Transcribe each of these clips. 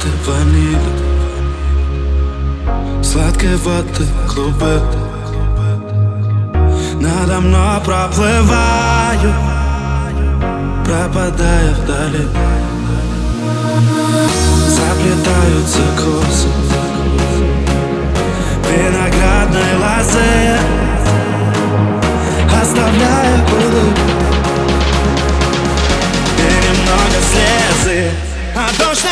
ароматы ванили Сладкой воды клубы. Надо мной проплываю Пропадая вдали. Заплетаются косы Виноградной лозы. Оставляя улыбку И немного слезы. А дождь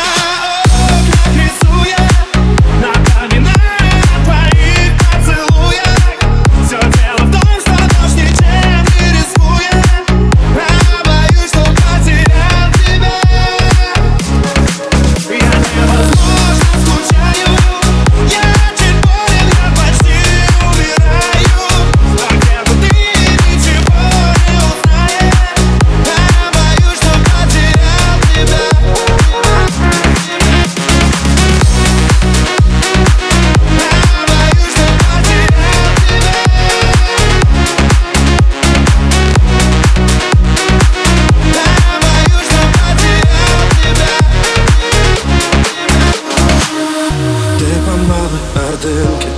малой ордынке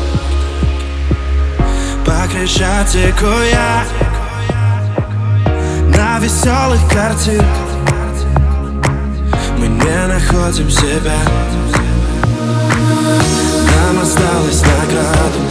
По Крещатику я. На веселых картинках. Мы не находим себя. Нам осталось награду